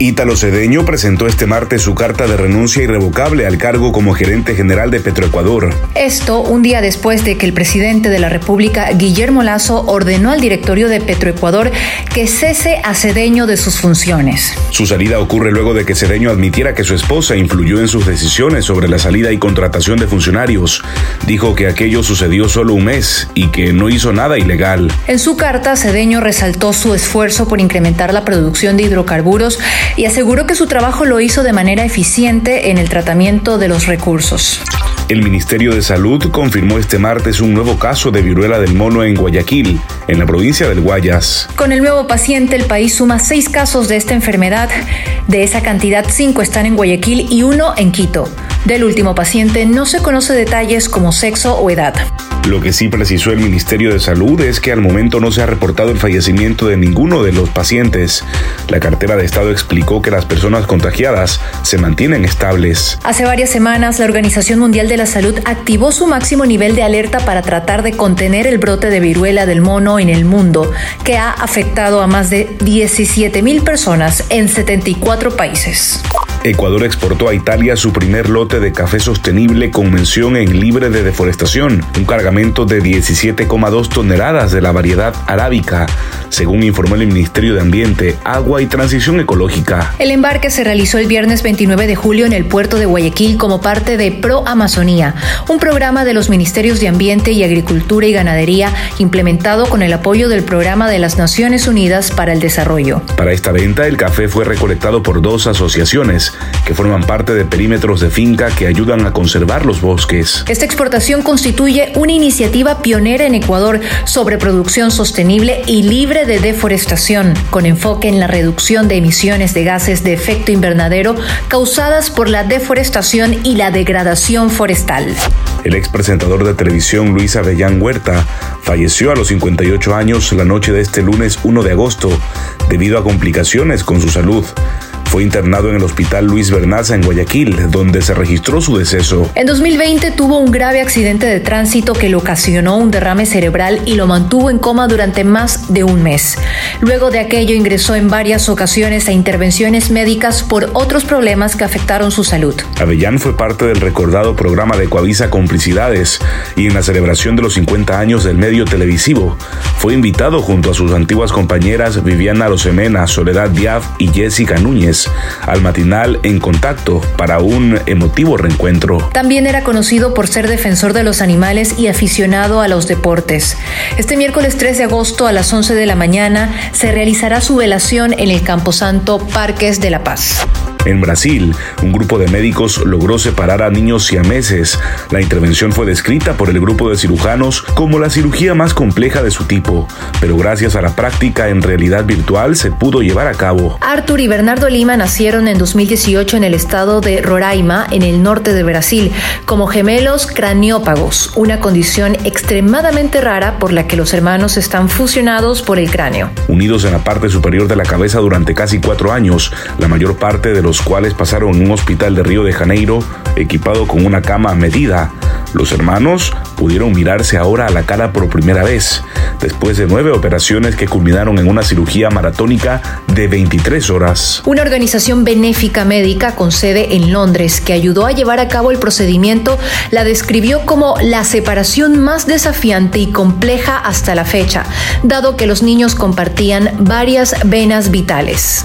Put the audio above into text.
Ítalo Cedeño presentó este martes su carta de renuncia irrevocable al cargo como gerente general de Petroecuador. Esto un día después de que el presidente de la República, Guillermo Lazo, ordenó al directorio de Petroecuador que cese a Cedeño de sus funciones. Su salida ocurre luego de que Cedeño admitiera que su esposa influyó en sus decisiones sobre la salida y contratación de funcionarios. Dijo que aquello sucedió solo un mes y que no hizo nada ilegal. En su carta, Cedeño resaltó su esfuerzo por incrementar la producción de hidrocarburos y aseguró que su trabajo lo hizo de manera eficiente en el tratamiento de los recursos. El Ministerio de Salud confirmó este martes un nuevo caso de viruela del mono en Guayaquil, en la provincia del Guayas. Con el nuevo paciente, el país suma seis casos de esta enfermedad. De esa cantidad, cinco están en Guayaquil y uno en Quito. Del último paciente no se conoce detalles como sexo o edad. Lo que sí precisó el Ministerio de Salud es que al momento no se ha reportado el fallecimiento de ninguno de los pacientes. La cartera de Estado explicó que las personas contagiadas se mantienen estables. Hace varias semanas, la Organización Mundial de la Salud activó su máximo nivel de alerta para tratar de contener el brote de viruela del mono en el mundo, que ha afectado a más de 17 mil personas en 74 países. Ecuador exportó a Italia su primer lote de café sostenible con mención en libre de deforestación, un cargamento de 17,2 toneladas de la variedad arábica, según informó el Ministerio de Ambiente, Agua y Transición Ecológica. El embarque se realizó el viernes 29 de julio en el puerto de Guayaquil como parte de Pro Amazonía, un programa de los Ministerios de Ambiente y Agricultura y Ganadería implementado con el apoyo del Programa de las Naciones Unidas para el Desarrollo. Para esta venta, el café fue recolectado por dos asociaciones que forman parte de perímetros de finca que ayudan a conservar los bosques. Esta exportación constituye una iniciativa pionera en Ecuador sobre producción sostenible y libre de deforestación, con enfoque en la reducción de emisiones de gases de efecto invernadero causadas por la deforestación y la degradación forestal. El ex presentador de televisión Luis Avellán Huerta falleció a los 58 años la noche de este lunes 1 de agosto debido a complicaciones con su salud. Fue internado en el Hospital Luis Bernaza en Guayaquil, donde se registró su deceso. En 2020 tuvo un grave accidente de tránsito que le ocasionó un derrame cerebral y lo mantuvo en coma durante más de un mes. Luego de aquello ingresó en varias ocasiones a intervenciones médicas por otros problemas que afectaron su salud. Avellán fue parte del recordado programa de Coavisa Complicidades y en la celebración de los 50 años del medio televisivo fue invitado junto a sus antiguas compañeras Viviana Rosemena, Soledad Diaf y Jessica Núñez al matinal En Contacto para un emotivo reencuentro. También era conocido por ser defensor de los animales y aficionado a los deportes. Este miércoles 3 de agosto a las 11 de la mañana se realizará su velación en el Camposanto Parques de la Paz. En Brasil, un grupo de médicos logró separar a niños siameses. La intervención fue descrita por el grupo de cirujanos como la cirugía más compleja de su tipo, pero gracias a la práctica en realidad virtual se pudo llevar a cabo. Arthur y Bernardo Lima nacieron en 2018 en el estado de Roraima, en el norte de Brasil, como gemelos craniópagos, una condición extremadamente rara por la que los hermanos están fusionados por el cráneo. Unidos en la parte superior de la cabeza durante casi cuatro años, la mayor parte de los los cuales pasaron un hospital de Río de Janeiro equipado con una cama medida. Los hermanos pudieron mirarse ahora a la cara por primera vez, después de nueve operaciones que culminaron en una cirugía maratónica de 23 horas. Una organización benéfica médica con sede en Londres que ayudó a llevar a cabo el procedimiento la describió como la separación más desafiante y compleja hasta la fecha, dado que los niños compartían varias venas vitales.